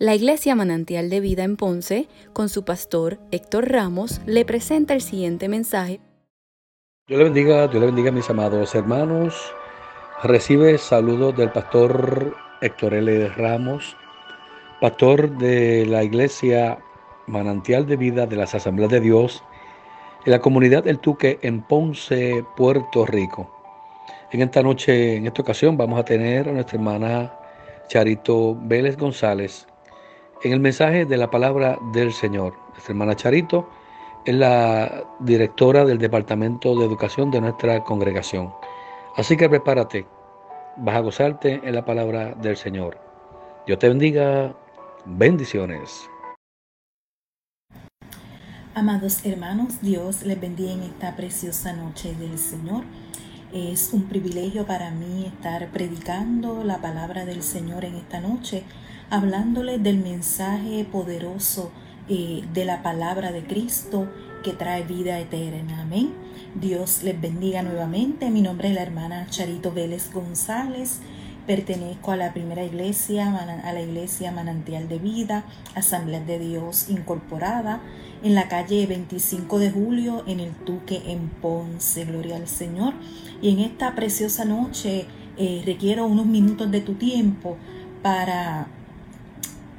La Iglesia Manantial de Vida en Ponce, con su pastor Héctor Ramos, le presenta el siguiente mensaje. Dios le bendiga, Dios le bendiga mis amados hermanos. Recibe saludos del pastor Héctor L. Ramos, pastor de la Iglesia Manantial de Vida de las Asambleas de Dios en la comunidad El Tuque en Ponce, Puerto Rico. En esta noche, en esta ocasión, vamos a tener a nuestra hermana Charito Vélez González en el mensaje de la palabra del Señor. Nuestra hermana Charito es la directora del Departamento de Educación de nuestra congregación. Así que prepárate, vas a gozarte en la palabra del Señor. Dios te bendiga, bendiciones. Amados hermanos, Dios les bendiga en esta preciosa noche del Señor. Es un privilegio para mí estar predicando la palabra del Señor en esta noche hablándole del mensaje poderoso eh, de la palabra de Cristo que trae vida eterna. Amén. Dios les bendiga nuevamente. Mi nombre es la hermana Charito Vélez González. Pertenezco a la primera iglesia, a la iglesia Manantial de Vida, Asamblea de Dios Incorporada, en la calle 25 de julio, en el Tuque, en Ponce. Gloria al Señor. Y en esta preciosa noche eh, requiero unos minutos de tu tiempo para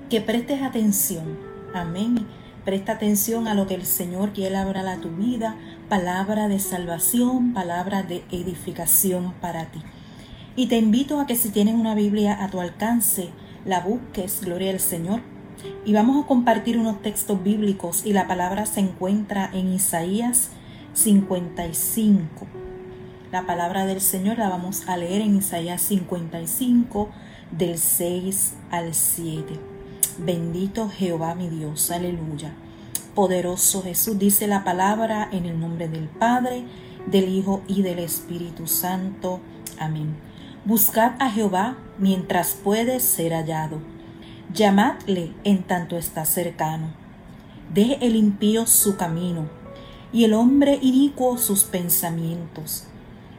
que prestes atención. Amén. Presta atención a lo que el Señor quiere hablar a tu vida, palabra de salvación, palabra de edificación para ti. Y te invito a que si tienes una Biblia a tu alcance, la busques, gloria al Señor. Y vamos a compartir unos textos bíblicos y la palabra se encuentra en Isaías 55. La palabra del Señor la vamos a leer en Isaías 55 del 6 al 7. Bendito Jehová mi Dios, aleluya. Poderoso Jesús dice la palabra en el nombre del Padre, del Hijo y del Espíritu Santo. Amén. Buscad a Jehová mientras puede ser hallado. Llamadle en tanto está cercano. Deje el impío su camino y el hombre inicuo sus pensamientos,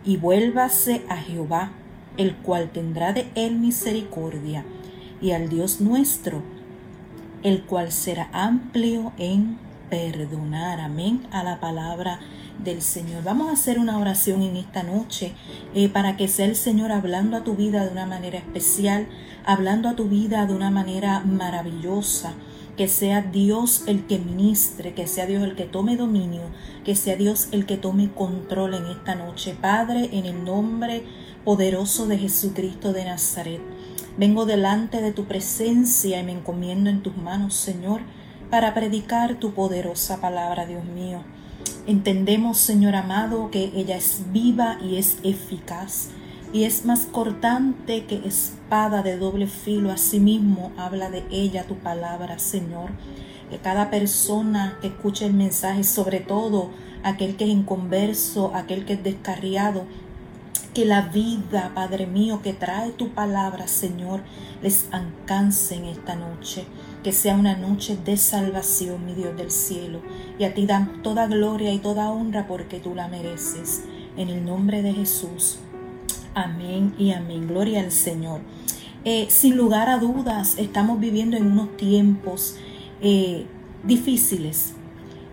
y vuélvase a Jehová, el cual tendrá de él misericordia, y al Dios nuestro, el cual será amplio en perdonar. Amén a la palabra del Señor. Vamos a hacer una oración en esta noche eh, para que sea el Señor hablando a tu vida de una manera especial, hablando a tu vida de una manera maravillosa. Que sea Dios el que ministre, que sea Dios el que tome dominio, que sea Dios el que tome control en esta noche. Padre, en el nombre poderoso de Jesucristo de Nazaret. Vengo delante de tu presencia y me encomiendo en tus manos, Señor, para predicar tu poderosa palabra, Dios mío. Entendemos, Señor amado, que ella es viva y es eficaz y es más cortante que espada de doble filo. Asimismo, habla de ella tu palabra, Señor. Que cada persona que escuche el mensaje, sobre todo aquel que es inconverso, aquel que es descarriado, que la vida, Padre mío, que trae tu palabra, Señor, les alcance en esta noche. Que sea una noche de salvación, mi Dios del cielo. Y a ti dan toda gloria y toda honra porque tú la mereces. En el nombre de Jesús. Amén y amén. Gloria al Señor. Eh, sin lugar a dudas, estamos viviendo en unos tiempos eh, difíciles.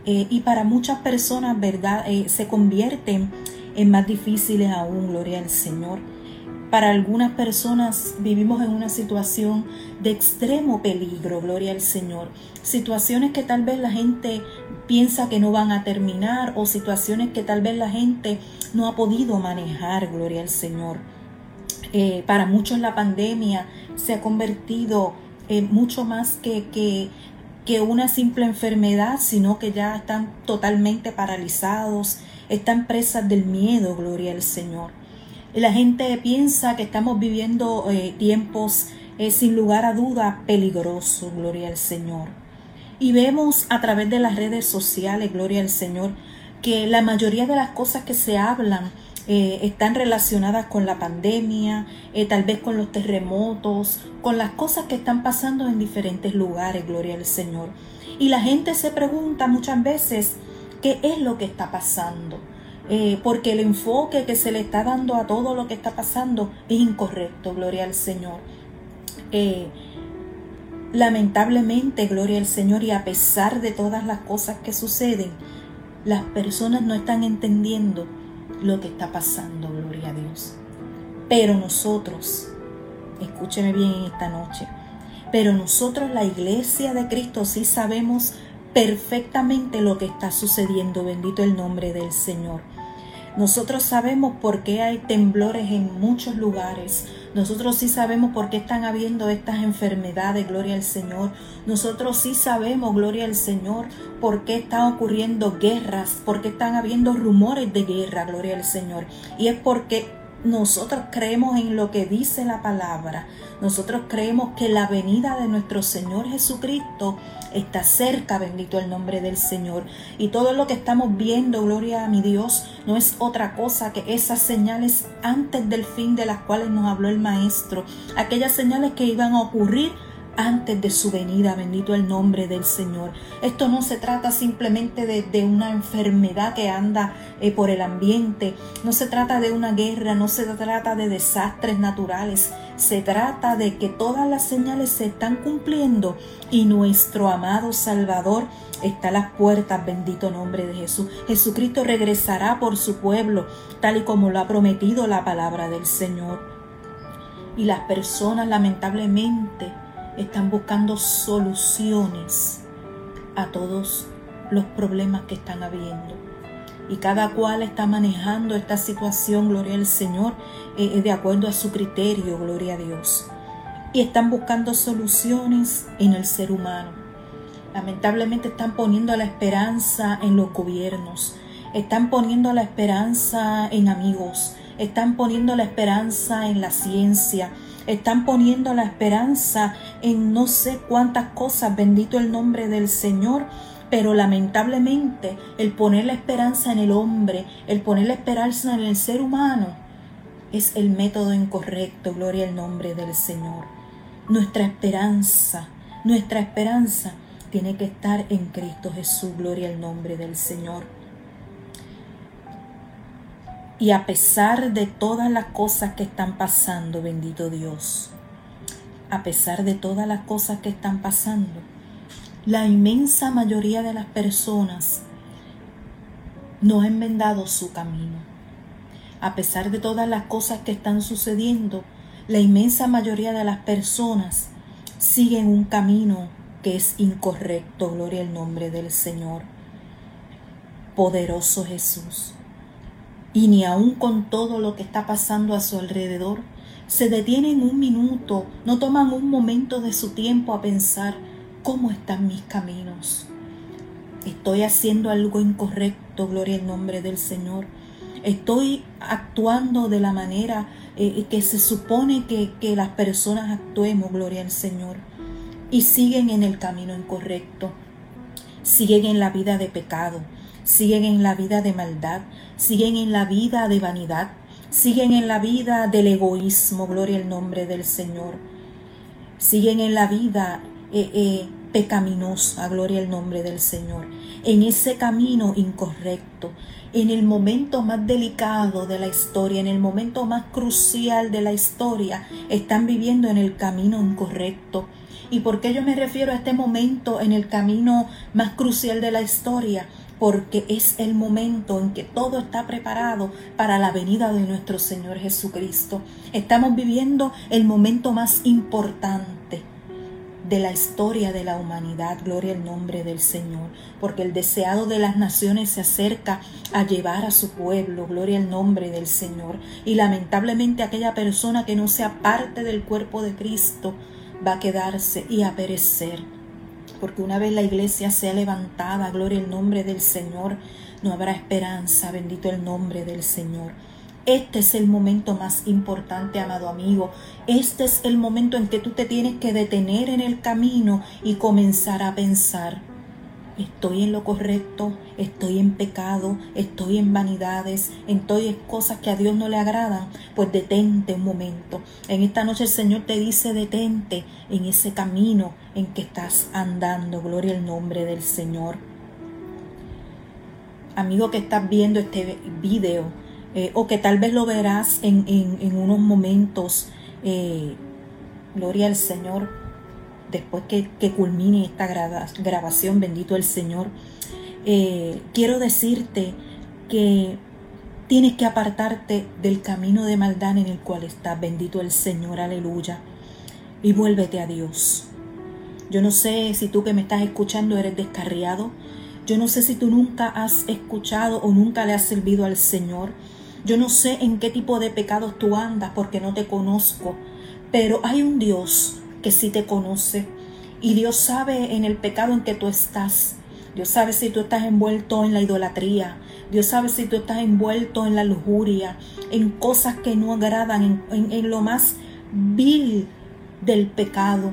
Eh, y para muchas personas, ¿verdad? se convierten es más difíciles aún, gloria al Señor. Para algunas personas vivimos en una situación de extremo peligro, gloria al Señor. Situaciones que tal vez la gente piensa que no van a terminar o situaciones que tal vez la gente no ha podido manejar, gloria al Señor. Eh, para muchos la pandemia se ha convertido en mucho más que, que, que una simple enfermedad, sino que ya están totalmente paralizados, están presas del miedo, gloria al Señor. La gente piensa que estamos viviendo eh, tiempos eh, sin lugar a duda peligrosos, gloria al Señor. Y vemos a través de las redes sociales, gloria al Señor, que la mayoría de las cosas que se hablan eh, están relacionadas con la pandemia, tal vez con los terremotos, con las cosas que están pasando en diferentes lugares, gloria al Señor. Y la gente se pregunta muchas veces, qué es lo que está pasando. Eh, porque el enfoque que se le está dando a todo lo que está pasando es incorrecto, gloria al Señor. Eh, Lamentablemente, gloria al Señor, y a pesar de todas las cosas que suceden, las personas no están entendiendo lo que está pasando, gloria a Dios. Pero nosotros, escúcheme bien en esta noche, pero nosotros, la iglesia de Cristo, sí sabemos perfectamente lo que está sucediendo. Bendito el nombre del Señor. Nosotros sabemos por qué hay temblores en muchos lugares. Nosotros sí sabemos por qué están habiendo estas enfermedades, gloria al Señor. Nosotros sí sabemos, gloria al Señor, por qué están ocurriendo guerras, por qué están habiendo rumores de guerra, gloria al Señor. Y es porque nosotros creemos en lo que dice la palabra. Nosotros creemos que la venida de nuestro Señor Jesucristo está cerca, bendito el nombre del Señor. Y todo lo que estamos viendo, gloria a mi Dios, no es otra cosa que esas señales antes del fin de las cuales nos habló el Maestro. Aquellas señales que iban a ocurrir antes de su venida, bendito el nombre del Señor. Esto no se trata simplemente de, una enfermedad que anda eh, por el ambiente, no se trata de una guerra, no se trata de desastres naturales, se trata de que todas las señales se están cumpliendo y nuestro amado Salvador está a las puertas, bendito nombre de Jesús. Jesucristo regresará por su pueblo, tal y como lo ha prometido la palabra del Señor. Y las personas lamentablemente están buscando soluciones a todos los problemas que están habiendo. Y cada cual está manejando esta situación, gloria al Señor, eh, eh, de acuerdo a su criterio, gloria a Dios. Y están buscando soluciones en el ser humano. Lamentablemente están poniendo la esperanza en los gobiernos, están poniendo la esperanza en amigos, están poniendo la esperanza en la ciencia, están poniendo la esperanza en no sé cuántas cosas, bendito el nombre del Señor, pero lamentablemente el poner la esperanza en el hombre, el poner la esperanza en el ser humano, es el método incorrecto, gloria al nombre del Señor. Nuestra esperanza, nuestra esperanza tiene que estar en Cristo Jesús, gloria al nombre del Señor. Y a pesar de todas las cosas que están pasando, bendito Dios, a pesar de todas las cosas que están pasando, la inmensa mayoría de las personas no han enmendado su camino. A pesar de todas las cosas que están sucediendo, la inmensa mayoría de las personas siguen un camino que es incorrecto. Gloria al nombre del Señor. Poderoso Jesús y ni aun con todo lo que está pasando a su alrededor, se detienen un minuto, no toman un momento de su tiempo a pensar cómo están mis caminos. Estoy haciendo algo incorrecto, gloria al nombre del Señor. Estoy actuando de la manera eh, que se supone que, que las personas actuemos, gloria al Señor. Y siguen en el camino incorrecto. Siguen en la vida de pecado siguen en la vida de maldad, siguen en la vida de vanidad, siguen en la vida del egoísmo, gloria al nombre del Señor, siguen en la vida eh, eh, pecaminosa, gloria al nombre del Señor, en ese camino incorrecto, en el momento más delicado de la historia, en el momento más crucial de la historia, están viviendo en el camino incorrecto. ¿Y por qué yo me refiero a este momento en el camino más crucial de la historia? Porque es el momento en que todo está preparado para la venida de nuestro Señor Jesucristo. Estamos viviendo el momento más importante de la historia de la humanidad, gloria al nombre del Señor, porque el deseado de las naciones se acerca a llevar a su pueblo, gloria al nombre del Señor, y lamentablemente aquella persona que no sea parte del cuerpo de Cristo va a quedarse y a perecer porque una vez la iglesia sea levantada, gloria al nombre del Señor, no habrá esperanza, bendito el nombre del Señor. Este es el momento más importante, amado amigo. Este es el momento en que tú te tienes que detener en el camino y comenzar a pensar estoy en lo correcto, estoy en pecado, estoy en vanidades, estoy en cosas que a Dios no le agradan, pues detente un momento. En esta noche el Señor te dice detente en ese camino en que estás andando. Gloria al nombre del Señor. Amigo que estás viendo este video eh, o que tal vez lo verás en, unos momentos, eh, gloria al Señor después que, culmine esta grabación, bendito el Señor, eh, quiero decirte que tienes que apartarte del camino de maldad en el cual estás, bendito el Señor, aleluya, y vuélvete a Dios. Yo no sé si tú que me estás escuchando eres descarriado, yo no sé si tú nunca has escuchado o nunca le has servido al Señor. Yo no sé en qué tipo de pecados tú andas porque no te conozco, pero hay un Dios que sí te conoce y Dios sabe en el pecado en que tú estás. Dios sabe si tú estás envuelto en la idolatría. Dios sabe si tú estás envuelto en la lujuria, en cosas que no agradan, en, en lo más vil del pecado.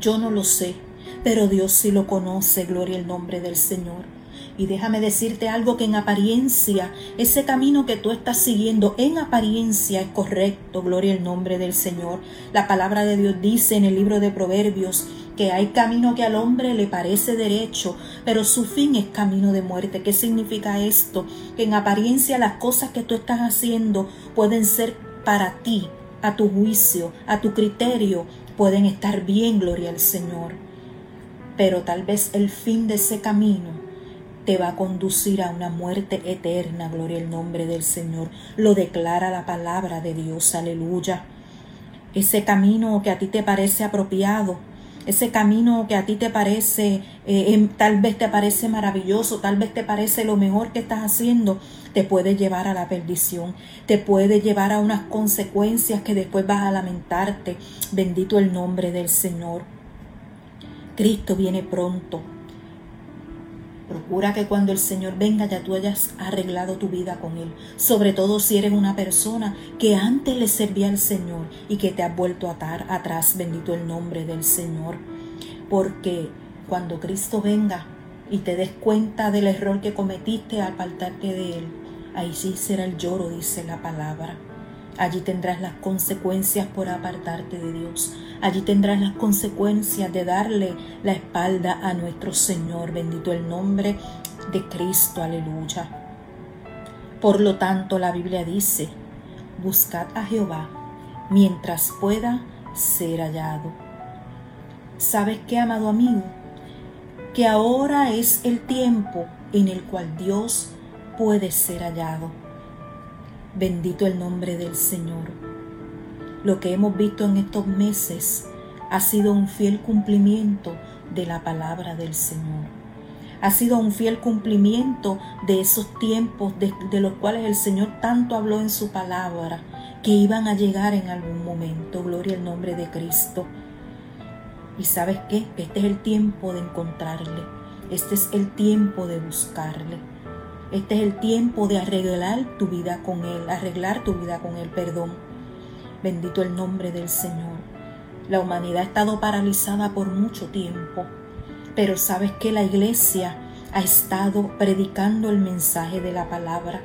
Yo no lo sé, pero Dios sí lo conoce, gloria al nombre del Señor. Y déjame decirte algo que en apariencia, ese camino que tú estás siguiendo, en apariencia es correcto, gloria al nombre del Señor. La palabra de Dios dice en el libro de Proverbios que hay camino que al hombre le parece derecho, pero su fin es camino de muerte. ¿Qué significa esto? Que en apariencia las cosas que tú estás haciendo pueden ser para ti, a tu juicio, a tu criterio, pueden estar bien, gloria al Señor. Pero tal vez el fin de ese camino te va a conducir a una muerte eterna, gloria al nombre del Señor. Lo declara la palabra de Dios, aleluya. Ese camino que a ti te parece apropiado, ese camino que a ti te parece, eh, em, tal vez te parece maravilloso, tal vez te parece lo mejor que estás haciendo, te puede llevar a la perdición, te puede llevar a unas consecuencias que después vas a lamentarte. Bendito el nombre del Señor. Cristo viene pronto. Procura que cuando el Señor venga ya tú hayas arreglado tu vida con Él. Sobre todo si eres una persona que antes le servía al Señor y que te has vuelto a atar atrás. Bendito el nombre del Señor. Porque cuando Cristo venga y te des cuenta del error que cometiste al apartarte de Él, ahí sí será el lloro, dice la palabra. Allí tendrás las consecuencias por apartarte de Dios. Allí tendrás las consecuencias de darle la espalda a nuestro Señor. Bendito el nombre de Cristo. Aleluya. Por lo tanto, la Biblia dice, buscad a Jehová mientras pueda ser hallado. ¿Sabes qué, amado amigo? Que ahora es el tiempo en el cual Dios puede ser hallado. Bendito el nombre del Señor. Lo que hemos visto en estos meses ha sido un fiel cumplimiento de la palabra del Señor. Ha sido un fiel cumplimiento de esos tiempos de, los cuales el Señor tanto habló en su palabra, que iban a llegar en algún momento. Gloria al nombre de Cristo. Y sabes qué? Este es el tiempo de encontrarle. Este es el tiempo de buscarle. Este es el tiempo de arreglar tu vida con Él, arreglar tu vida con Él, perdón. Bendito el nombre del Señor. La humanidad ha estado paralizada por mucho tiempo, pero sabes que la iglesia ha estado predicando el mensaje de la palabra.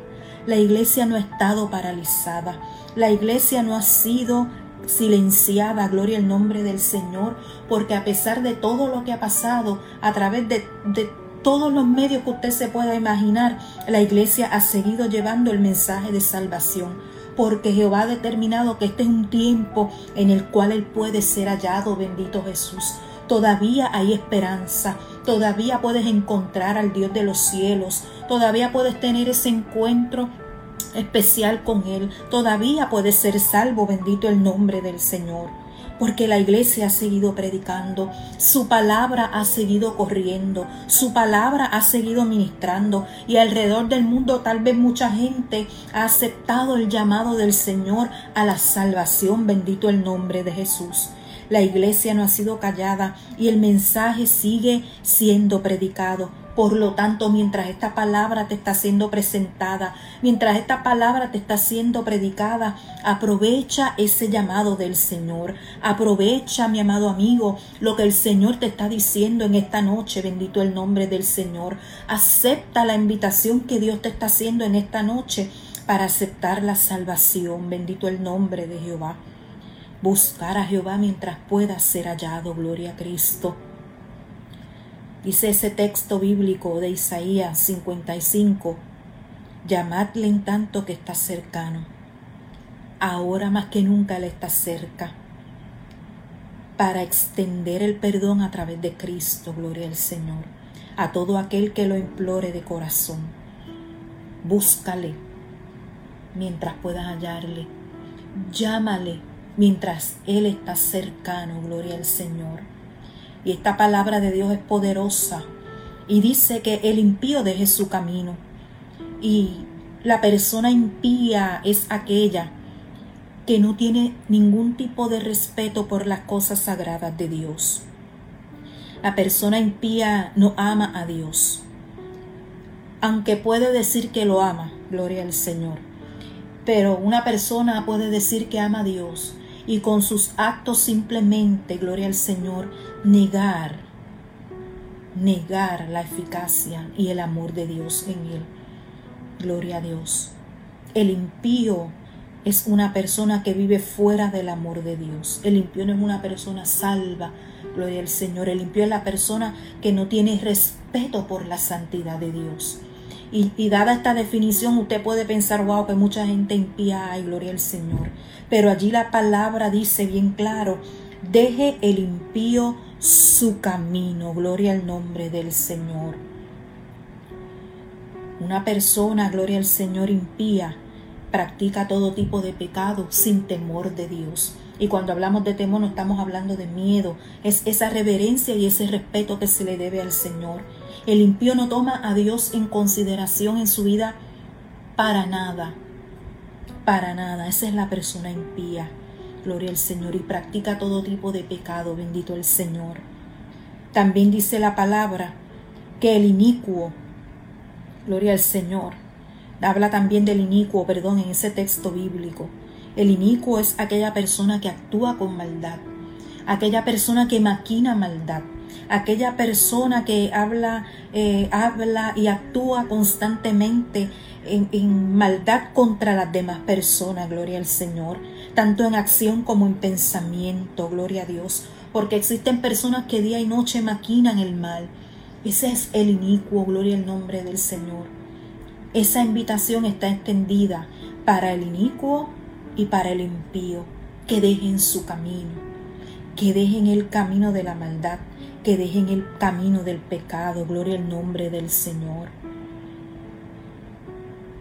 La iglesia no ha estado paralizada. La iglesia no ha sido silenciada, gloria al nombre del Señor, porque a pesar de todo lo que ha pasado, a través de, de todos los medios que usted se pueda imaginar, la iglesia ha seguido llevando el mensaje de salvación, porque Jehová ha determinado que este es un tiempo en el cual Él puede ser hallado, bendito Jesús. Todavía hay esperanza, todavía puedes encontrar al Dios de los cielos, todavía puedes tener ese encuentro especial con Él, todavía puedes ser salvo, bendito el nombre del Señor porque la iglesia ha seguido predicando, su palabra ha seguido corriendo, su palabra ha seguido ministrando y alrededor del mundo tal vez mucha gente ha aceptado el llamado del Señor a la salvación, bendito el nombre de Jesús. La iglesia no ha sido callada y el mensaje sigue siendo predicado. Por lo tanto, mientras esta palabra te está siendo presentada, mientras esta palabra te está siendo predicada, aprovecha ese llamado del Señor. Aprovecha, mi amado amigo, lo que el Señor te está diciendo en esta noche. Bendito el nombre del Señor. Acepta la invitación que Dios te está haciendo en esta noche para aceptar la salvación. Bendito el nombre de Jehová. Buscar a Jehová mientras pueda ser hallado. Gloria a Cristo. Dice ese texto bíblico de Isaías 55, llamadle en tanto que está cercano. Ahora más que nunca Él está cerca. para extender el perdón a través de Cristo, gloria al Señor, a todo aquel que lo implore de corazón. Búscale mientras puedas hallarle. Llámale mientras Él está cercano, gloria al Señor. Y esta palabra de Dios es poderosa y dice que el impío deje su camino. Y la persona impía es aquella que no tiene ningún tipo de respeto por las cosas sagradas de Dios. La persona impía no ama a Dios, aunque puede decir que lo ama, gloria al Señor. Pero una persona puede decir que ama a Dios y con sus actos simplemente, gloria al Señor, negar, negar la eficacia y el amor de Dios en él. Gloria a Dios. El impío es una persona que vive fuera del amor de Dios. El impío no es una persona salva, gloria al Señor. El impío es la persona que no tiene respeto por la santidad de Dios. Y, dada esta definición, usted puede pensar, wow, que mucha gente impía hay, gloria al Señor. Pero allí la palabra dice bien claro, deje el impío su camino, gloria al nombre del Señor. Una persona, gloria al Señor, impía, practica todo tipo de pecado sin temor de Dios. Y cuando hablamos de temor no estamos hablando de miedo, es esa reverencia y ese respeto que se le debe al Señor. El impío no toma a Dios en consideración en su vida para nada, para nada. Esa es la persona impía. Gloria al Señor y practica todo tipo de pecado, bendito el Señor. También dice la palabra que el inicuo, gloria al Señor, habla también del inicuo, perdón, en ese texto bíblico. El inicuo es aquella persona que actúa con maldad, aquella persona que maquina maldad, aquella persona que habla, eh, habla y actúa constantemente en, en, maldad contra las demás personas, gloria al Señor, tanto en acción como en pensamiento, gloria a Dios, porque existen personas que día y noche maquinan el mal. Ese es el inicuo, gloria al nombre del Señor. Esa invitación está extendida para el inicuo y para el impío, que dejen su camino, que dejen el camino de la maldad, que dejen el camino del pecado, gloria al nombre del Señor.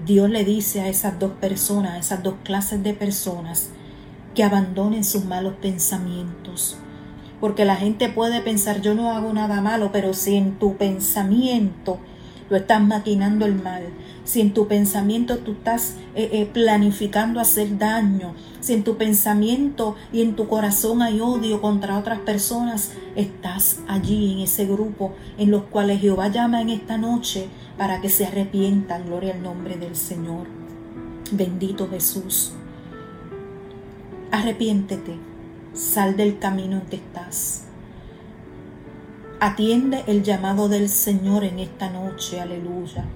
Dios le dice a esas dos personas, a esas dos clases de personas, que abandonen sus malos pensamientos. Porque la gente puede pensar, yo no hago nada malo, pero si en tu pensamiento lo estás maquinando el mal, si en tu pensamiento tú estás eh, eh, planificando hacer daño, si en tu pensamiento y en tu corazón hay odio contra otras personas, estás allí en ese grupo en los cuales Jehová llama en esta noche para que se arrepientan. Gloria al nombre del Señor. Bendito Jesús. Arrepiéntete, sal del camino en que estás. Atiende el llamado del Señor en esta noche, aleluya.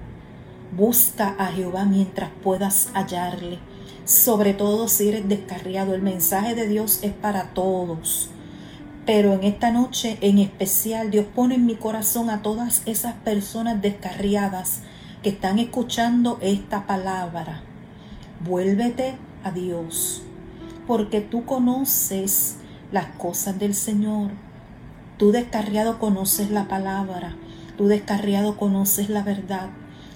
Busca a Jehová mientras puedas hallarle, sobre todo si eres descarriado. El mensaje de Dios es para todos. Pero en esta noche en especial Dios pone en mi corazón a todas esas personas descarriadas que están escuchando esta palabra. Vuélvete a Dios, porque tú conoces las cosas del Señor Tú descarriado conoces la palabra, tú descarriado conoces la verdad,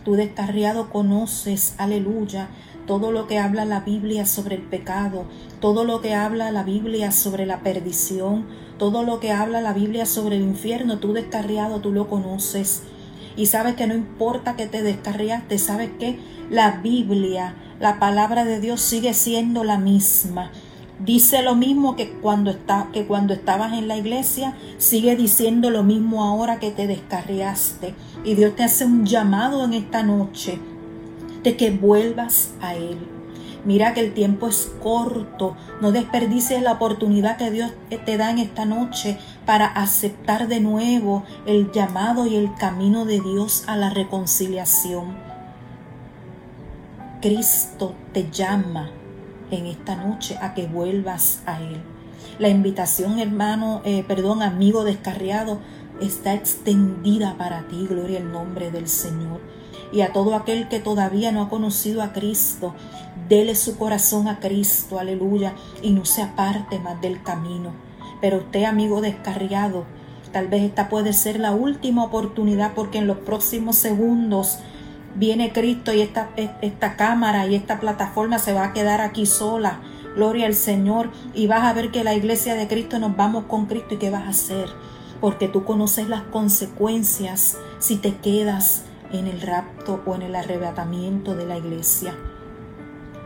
tú descarriado conoces, aleluya, todo lo que habla la Biblia sobre el pecado, todo lo que habla la Biblia sobre la perdición, todo lo que habla la Biblia sobre el infierno, tú descarriado, tú lo conoces. Y sabes que no importa que te descarriaste, sabes que la Biblia, la palabra de Dios sigue siendo la misma. Dice lo mismo que cuando, está, que cuando estabas en la iglesia, sigue diciendo lo mismo ahora que te descarriaste. Y Dios te hace un llamado en esta noche de que vuelvas a Él. Mira que el tiempo es corto. No desperdicies la oportunidad que Dios te da en esta noche para aceptar de nuevo el llamado y el camino de Dios a la reconciliación. Cristo te llama en esta noche a que vuelvas a Él. La invitación, hermano, eh, perdón, amigo descarriado, está extendida para ti, gloria al nombre del Señor. Y a todo aquel que todavía no ha conocido a Cristo, dele su corazón a Cristo, aleluya, y no se aparte más del camino. Pero usted, amigo descarriado, tal vez esta puede ser la última oportunidad porque en los próximos segundos viene Cristo y esta, esta cámara y esta plataforma se va a quedar aquí sola. Gloria al Señor. Y vas a ver que la iglesia de Cristo nos vamos con Cristo. ¿Y qué vas a hacer? Porque tú conoces las consecuencias si te quedas en el rapto o en el arrebatamiento de la iglesia.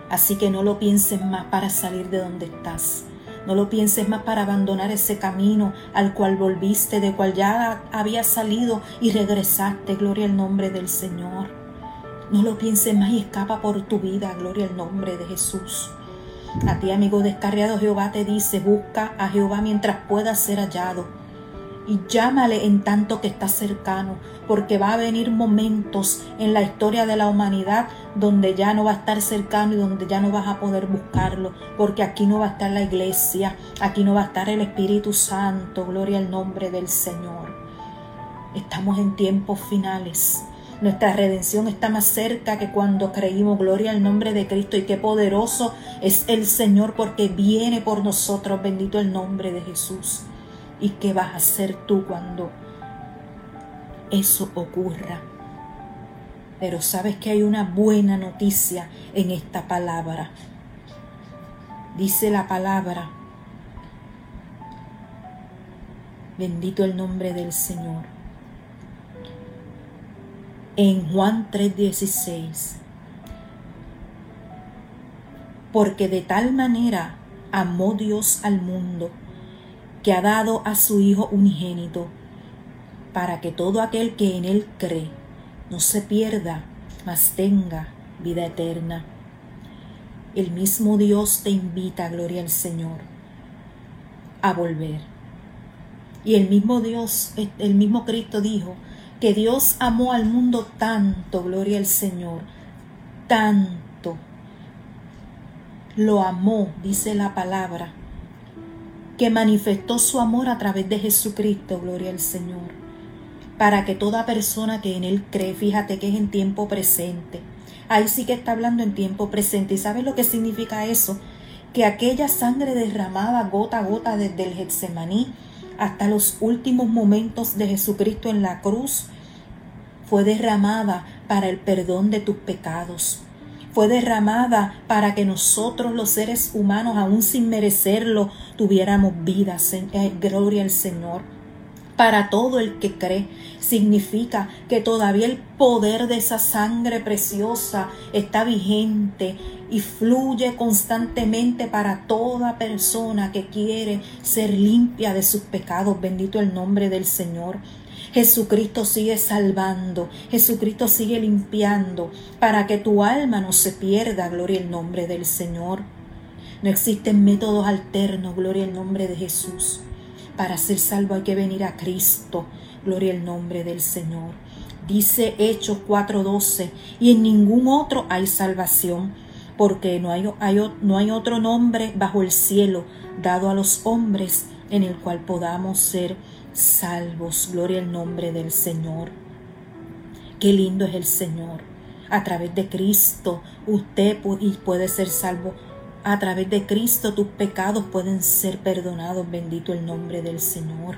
Así que no lo pienses más para salir de donde estás. No lo pienses más para abandonar ese camino al cual volviste, de cual ya habías salido y regresaste. Gloria al nombre del Señor. No lo pienses más y escapa por tu vida. Gloria al nombre de Jesús. A ti, amigo descarriado, Jehová te dice, busca a Jehová mientras pueda ser hallado y llámale en tanto que está cercano, porque va a venir momentos en la historia de la humanidad donde ya no va a estar cercano y donde ya no vas a poder buscarlo, porque aquí no va a estar la iglesia, aquí no va a estar el Espíritu Santo, gloria al nombre del Señor. Estamos en tiempos finales. Nuestra redención está más cerca que cuando creímos. Gloria al nombre de Cristo y qué poderoso es el Señor porque viene por nosotros. Bendito el nombre de Jesús. ¿Y qué vas a hacer tú cuando eso ocurra? Pero sabes que hay una buena noticia en esta palabra. Dice la palabra, bendito el nombre del Señor. En Juan 3:16, porque de tal manera amó Dios al mundo que ha dado a su Hijo unigénito, para que todo aquel que en Él cree no se pierda, mas tenga vida eterna. El mismo Dios te invita, gloria al Señor, a volver. Y el mismo Dios, el mismo Cristo dijo que Dios amó al mundo tanto, gloria al Señor, tanto. Lo amó, dice la palabra, que manifestó su amor a través de Jesucristo, gloria al Señor, para que toda persona que en Él cree, fíjate que es en tiempo presente, ahí sí que está hablando en tiempo presente, ¿y sabes lo que significa eso? Que aquella sangre derramada gota a gota desde el Getsemaní hasta los últimos momentos de Jesucristo en la cruz, fue derramada para el perdón de tus pecados fue derramada para que nosotros los seres humanos, aún sin merecerlo, tuviéramos vida. Eh, gloria al Señor. Para todo el que cree, significa que todavía el poder de esa sangre preciosa está vigente y fluye constantemente para toda persona que quiere ser limpia de sus pecados. Bendito el nombre del Señor. Jesucristo sigue salvando, Jesucristo sigue limpiando para que tu alma no se pierda, gloria al nombre del Señor. No existen métodos alternos, gloria al nombre de Jesús. Para ser salvo hay que venir a Cristo, gloria al nombre del Señor. Dice Hechos 4:12, y en ningún otro hay salvación, porque no hay, no hay otro nombre bajo el cielo dado a los hombres en el cual podamos ser salvos. Gloria al nombre del Señor. Qué lindo es el Señor. A través de Cristo usted puede ser salvo. A través de Cristo tus pecados pueden ser perdonados. Bendito el nombre del Señor.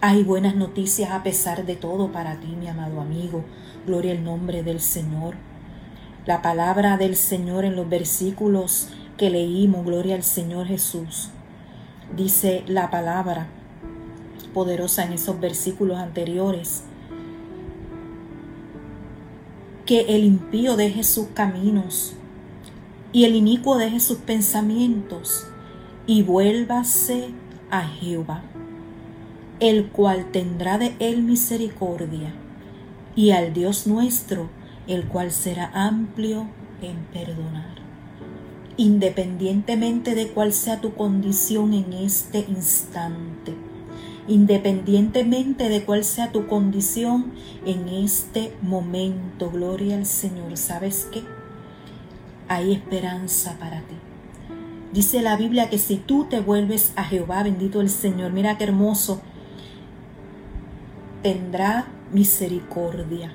Hay buenas noticias a pesar de todo para ti, mi amado amigo. Gloria al nombre del Señor. La palabra del Señor en los versículos que leímos, gloria al Señor Jesús. Dice la palabra, poderosa en esos versículos anteriores. Que el impío deje sus caminos y el inicuo deje sus pensamientos y vuélvase a Jehová, el cual tendrá de él misericordia, y al Dios nuestro, el cual será amplio en perdonar. Independientemente de cuál sea tu condición en este instante, independientemente de cuál sea tu condición en este momento. Gloria al Señor. ¿Sabes qué? Hay esperanza para ti. Dice la Biblia que si tú te vuelves a Jehová, bendito el Señor, mira qué hermoso, tendrá misericordia.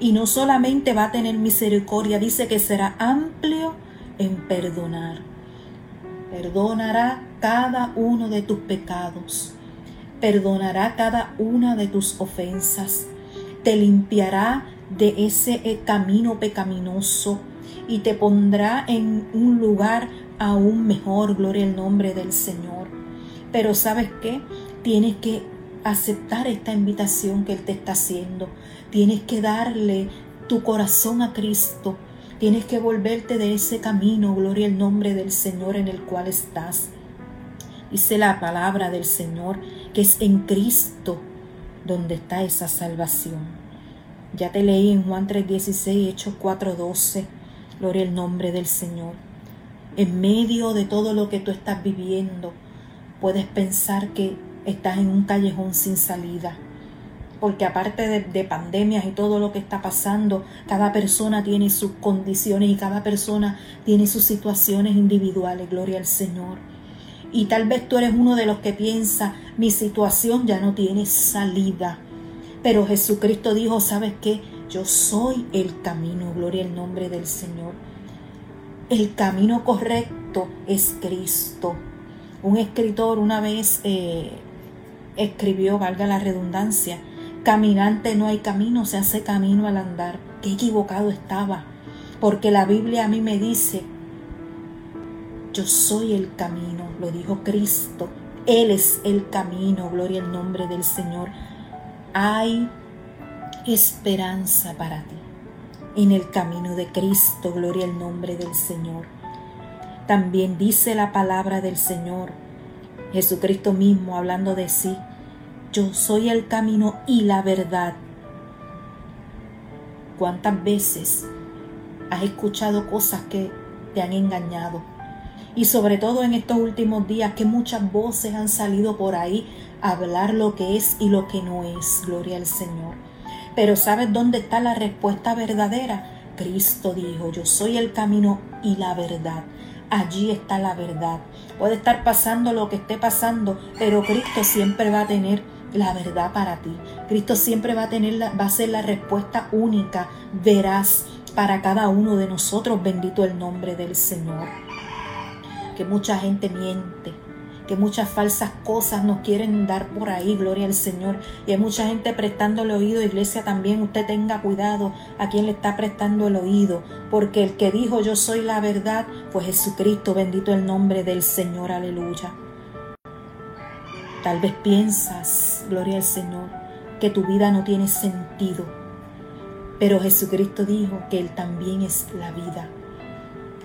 Y no solamente va a tener misericordia, dice que será amplio en perdonar. Perdonará cada uno de tus pecados, perdonará cada una de tus ofensas, te limpiará de ese eh, camino pecaminoso y te pondrá en un lugar aún mejor, gloria al nombre del Señor. Pero sabes qué? Tienes que aceptar esta invitación que Él te está haciendo. Tienes que darle tu corazón a Cristo. Tienes que volverte de ese camino, gloria al nombre del Señor en el cual estás. Dice la palabra del Señor que es en Cristo donde está esa salvación. Ya te leí en Juan 3:16, Hechos 4:12. Gloria al nombre del Señor. En medio de todo lo que tú estás viviendo, puedes pensar que estás en un callejón sin salida. Porque aparte de, de, pandemias y todo lo que está pasando, cada persona tiene sus condiciones y cada persona tiene sus situaciones individuales. Gloria al Señor. Y tal vez tú eres uno de los que piensa, mi situación ya no tiene salida. Pero Jesucristo dijo, ¿sabes qué? Yo soy el camino, gloria al nombre del Señor. El camino correcto es Cristo. Un escritor una vez eh, escribió, valga la redundancia, caminante no hay camino, se hace camino al andar. Qué equivocado estaba, porque la Biblia a mí me dice, yo soy el camino, lo dijo Cristo, Él es el camino, gloria al nombre del Señor hay esperanza para ti. En el camino de Cristo, gloria al nombre del Señor. También dice la palabra del Señor, Jesucristo mismo hablando de sí, yo soy el camino y la verdad. ¿Cuántas veces has escuchado cosas que te han engañado? Y sobre todo en estos últimos días que muchas voces han salido por ahí a hablar lo que es y lo que no es. Gloria al Señor. Pero ¿sabes dónde está la respuesta verdadera? Cristo dijo, yo soy el camino y la verdad. Allí está la verdad. Puede estar pasando lo que esté pasando, pero Cristo siempre va a tener la verdad para ti. Cristo siempre va a tener la, va a ser la respuesta única, veraz para cada uno de nosotros. Bendito el nombre del Señor que mucha gente miente, que muchas falsas cosas nos quieren dar por ahí, gloria al Señor. Y hay mucha gente prestándole oído, iglesia también, usted tenga cuidado a quien le está prestando el oído, porque el que dijo yo soy la verdad, pues Jesucristo, bendito el nombre del Señor, aleluya. Tal vez piensas, gloria al Señor, que tu vida no tiene sentido, pero Jesucristo dijo que Él también es la vida.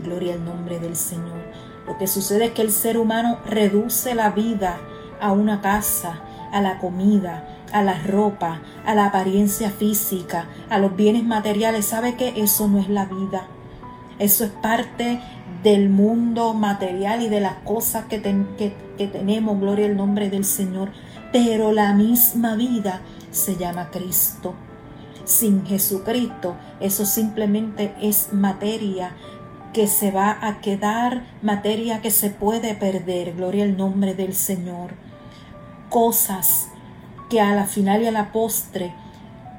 Gloria al nombre del Señor. Lo que sucede es que el ser humano reduce la vida a una casa, a la comida, a la ropa, a la apariencia física, a los bienes materiales. ¿Sabe que eso no es la vida? Eso es parte del mundo material y de las cosas que, que tenemos, gloria al nombre del Señor. Pero la misma vida se llama Cristo. Sin Jesucristo, eso simplemente es materia que se va a quedar, materia que se puede perder, gloria al nombre del Señor. Cosas que a la final y a la postre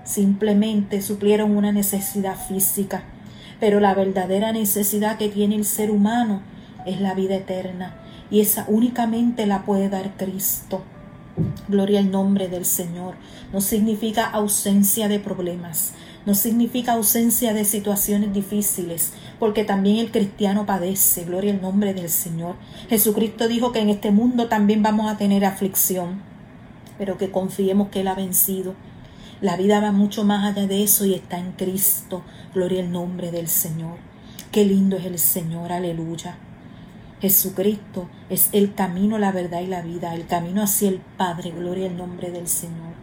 simplemente suplieron una necesidad física, pero la verdadera necesidad que tiene el ser humano es la vida eterna y esa únicamente la puede dar Cristo. Gloria al nombre del Señor. No significa ausencia de problemas, no significa ausencia de situaciones difíciles, porque también el cristiano padece. Gloria al nombre del Señor. Jesucristo dijo que en este mundo también vamos a tener aflicción, pero que confiemos que Él ha vencido. La vida va mucho más allá de eso y está en Cristo. Gloria al nombre del Señor. Qué lindo es el Señor, aleluya. Jesucristo es el camino, la verdad y la vida, el camino hacia el Padre, gloria al nombre del Señor.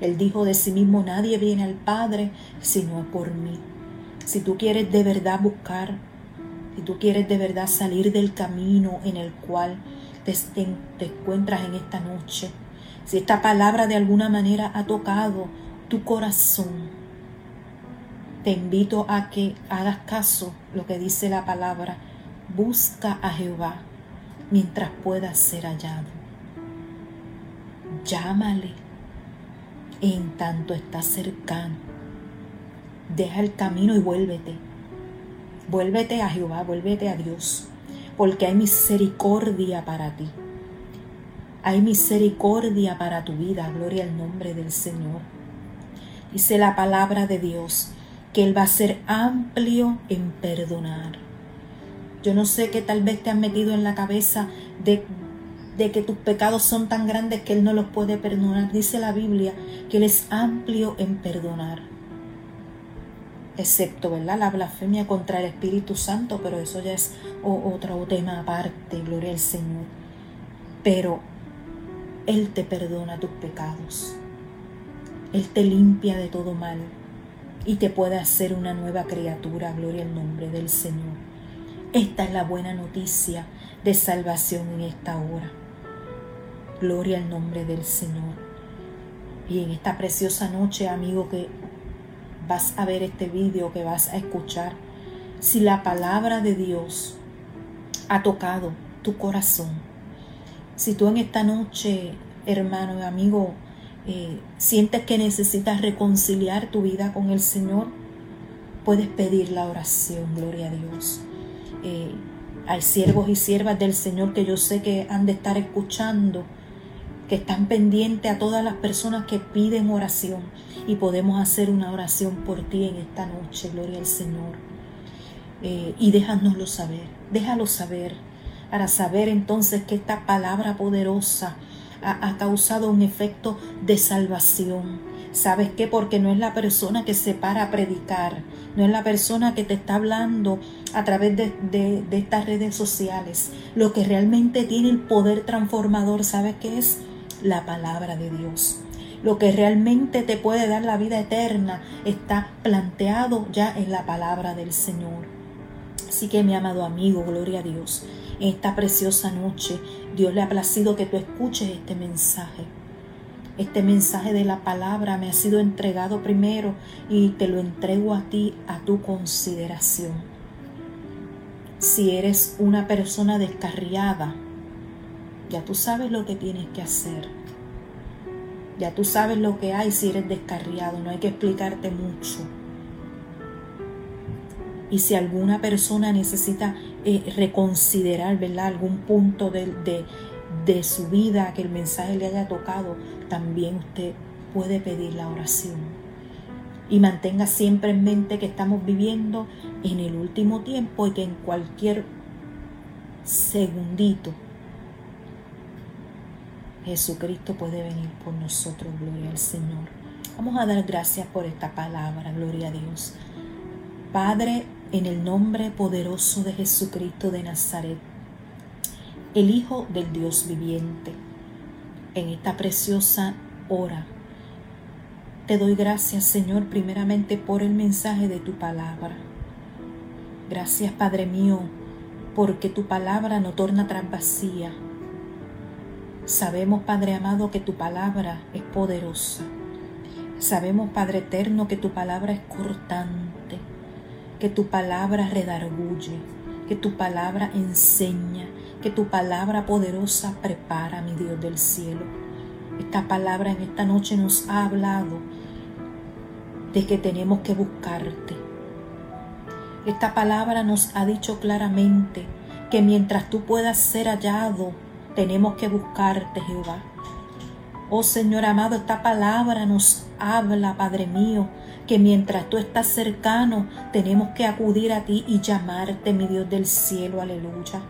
Él dijo de sí mismo, nadie viene al Padre sino por mí. Si tú quieres de verdad buscar, si tú quieres de verdad salir del camino en el cual te, te encuentras en esta noche, si esta palabra de alguna manera ha tocado tu corazón, te invito a que hagas caso lo que dice la palabra Busca a Jehová mientras pueda ser hallado. Llámale en tanto está cercano. Deja el camino y vuélvete. Vuélvete a Jehová, vuélvete a Dios. porque hay misericordia para ti. Hay misericordia para tu vida, gloria al nombre del Señor. Dice la palabra de Dios que Él va a ser amplio en perdonar. Yo no sé qué tal vez te han metido en la cabeza de, de que tus pecados son tan grandes que Él no los puede perdonar. Dice la Biblia que Él es amplio en perdonar. Excepto, ¿verdad? La blasfemia contra el Espíritu Santo, pero eso ya es otro tema aparte, gloria al Señor. Pero Él te perdona tus pecados. Él te limpia de todo mal y te puede hacer una nueva criatura, gloria al nombre del Señor. Esta es la buena noticia de salvación en esta hora. Gloria al nombre del Señor. Y en esta preciosa noche, amigo, que vas a ver este vídeo, que vas a escuchar, si la palabra de Dios ha tocado tu corazón, si tú en esta noche, hermano y amigo, eh, sientes que necesitas reconciliar tu vida con el Señor, puedes pedir la oración, gloria a Dios. Eh, hay siervos y siervas del Señor que yo sé que han de estar escuchando que están pendientes a todas las personas que piden oración y podemos hacer una oración por ti en esta noche, gloria al Señor. Eh, y déjanoslo saber, déjalo saber, para saber entonces que esta palabra poderosa ha, causado un efecto de salvación. ¿Sabes qué? Porque no es la persona que se para a predicar, no es la persona que te está hablando a través de, de, de estas redes sociales. Lo que realmente tiene el poder transformador, ¿sabes qué es? la palabra de Dios. Lo que realmente te puede dar la vida eterna está planteado ya en la palabra del Señor. Así que mi amado amigo, gloria a Dios, en esta preciosa noche Dios le ha placido que tú escuches este mensaje. Este mensaje de la palabra me ha sido entregado primero y te lo entrego a ti a tu consideración. Si eres una persona descarriada, ya tú sabes lo que tienes que hacer. Ya tú sabes lo que hay si eres descarriado, no hay que explicarte mucho. Y si alguna persona necesita reconsiderar, ¿verdad? Algún punto de, de, de su vida que el mensaje le haya tocado, también usted puede pedir la oración. Y mantenga siempre en mente que estamos viviendo en el último tiempo y que en cualquier segundito Jesucristo puede venir por nosotros, gloria al Señor. Vamos a dar gracias por esta palabra, gloria a Dios. Padre, en el nombre poderoso de Jesucristo de Nazaret, el Hijo del Dios viviente, en esta preciosa hora, te doy gracias, Señor, primeramente por el mensaje de tu palabra. Gracias, Padre mío, porque tu palabra no torna tras vacía, Sabemos, Padre amado, que tu palabra es poderosa. Sabemos, Padre eterno, que tu palabra es cortante, que tu palabra redarguye, que tu palabra enseña, que tu palabra poderosa prepara, mi Dios del cielo. Esta palabra en esta noche nos ha hablado de que tenemos que buscarte. Esta palabra nos ha dicho claramente que mientras tú puedas ser hallado tenemos que buscarte, Jehová. Oh Señor amado, esta palabra nos habla, Padre mío, que mientras tú estás cercano, tenemos que acudir a ti y llamarte, mi Dios del cielo, aleluya.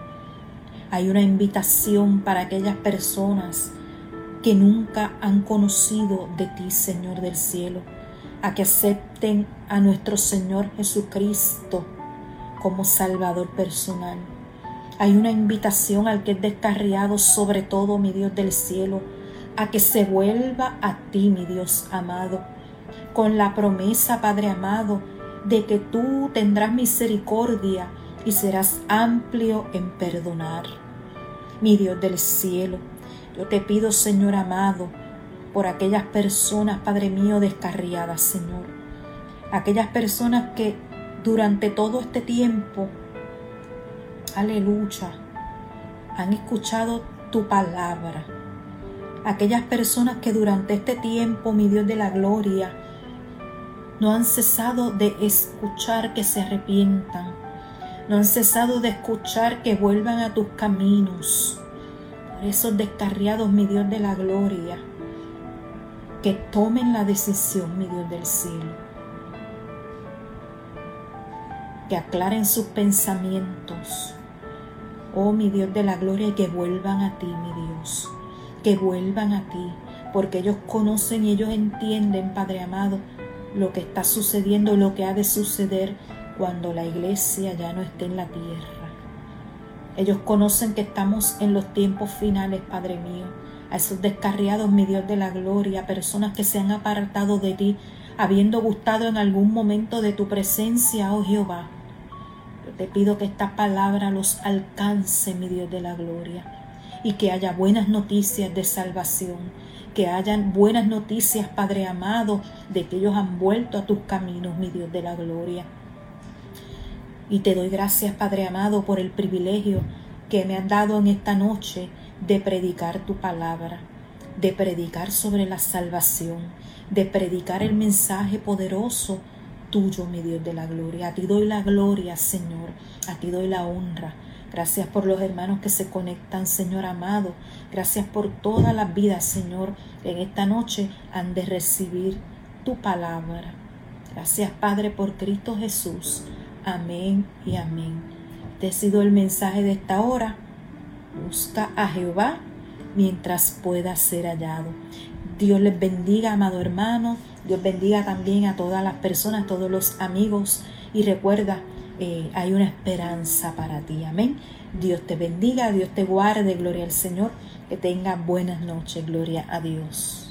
Hay una invitación para aquellas personas que nunca han conocido de ti, Señor del cielo, a que acepten a nuestro Señor Jesucristo como Salvador personal. Hay una invitación al que es descarriado, sobre todo, mi Dios del cielo, a que se vuelva a ti, mi Dios amado, con la promesa, Padre amado, de que tú tendrás misericordia y serás amplio en perdonar. Mi Dios del cielo, yo te pido, Señor amado, por aquellas personas, Padre mío, descarriadas, Señor. Aquellas personas que durante todo este tiempo aleluya, han escuchado tu palabra. Aquellas personas que durante este tiempo, mi Dios de la gloria, no han cesado de escuchar que se arrepientan. no han cesado de escuchar que vuelvan a tus caminos. Por esos descarriados, mi Dios de la gloria, que tomen la decisión, mi Dios del cielo. Que aclaren sus pensamientos. Oh, mi Dios de la gloria, y que vuelvan a ti, mi Dios. Que vuelvan a ti, porque ellos conocen y ellos entienden, Padre amado, lo que está sucediendo, lo que ha de suceder cuando la iglesia ya no esté en la tierra. Ellos conocen que estamos en los tiempos finales, Padre mío, a esos descarriados, mi Dios de la gloria, personas que se han apartado de ti, habiendo gustado en algún momento de tu presencia, oh Jehová. Yo te pido que esta palabra los alcance, mi Dios de la gloria, y que haya buenas noticias de salvación, que hayan buenas noticias, Padre amado, de que ellos han vuelto a tus caminos, mi Dios de la gloria. Y te doy gracias, Padre amado, por el privilegio que me han dado en esta noche de predicar tu palabra, de predicar sobre la salvación, de predicar el mensaje poderoso tuyo, mi Dios de la gloria. A ti doy la gloria, Señor, a ti doy la honra. Gracias por los hermanos que se conectan, Señor amado. Gracias por todas las vidas, Señor, en esta noche han de recibir tu palabra. Gracias, Padre, por Cristo Jesús. Amén y amén. Te he sido el mensaje de esta hora. Busca a Jehová mientras pueda ser hallado. Dios les bendiga, amado hermano. Dios bendiga también a todas las personas, todos los amigos. Y recuerda, eh, hay una esperanza para ti. Amén. Dios te bendiga, Dios te guarde, gloria al Señor. Que tenga buenas noches, gloria a Dios.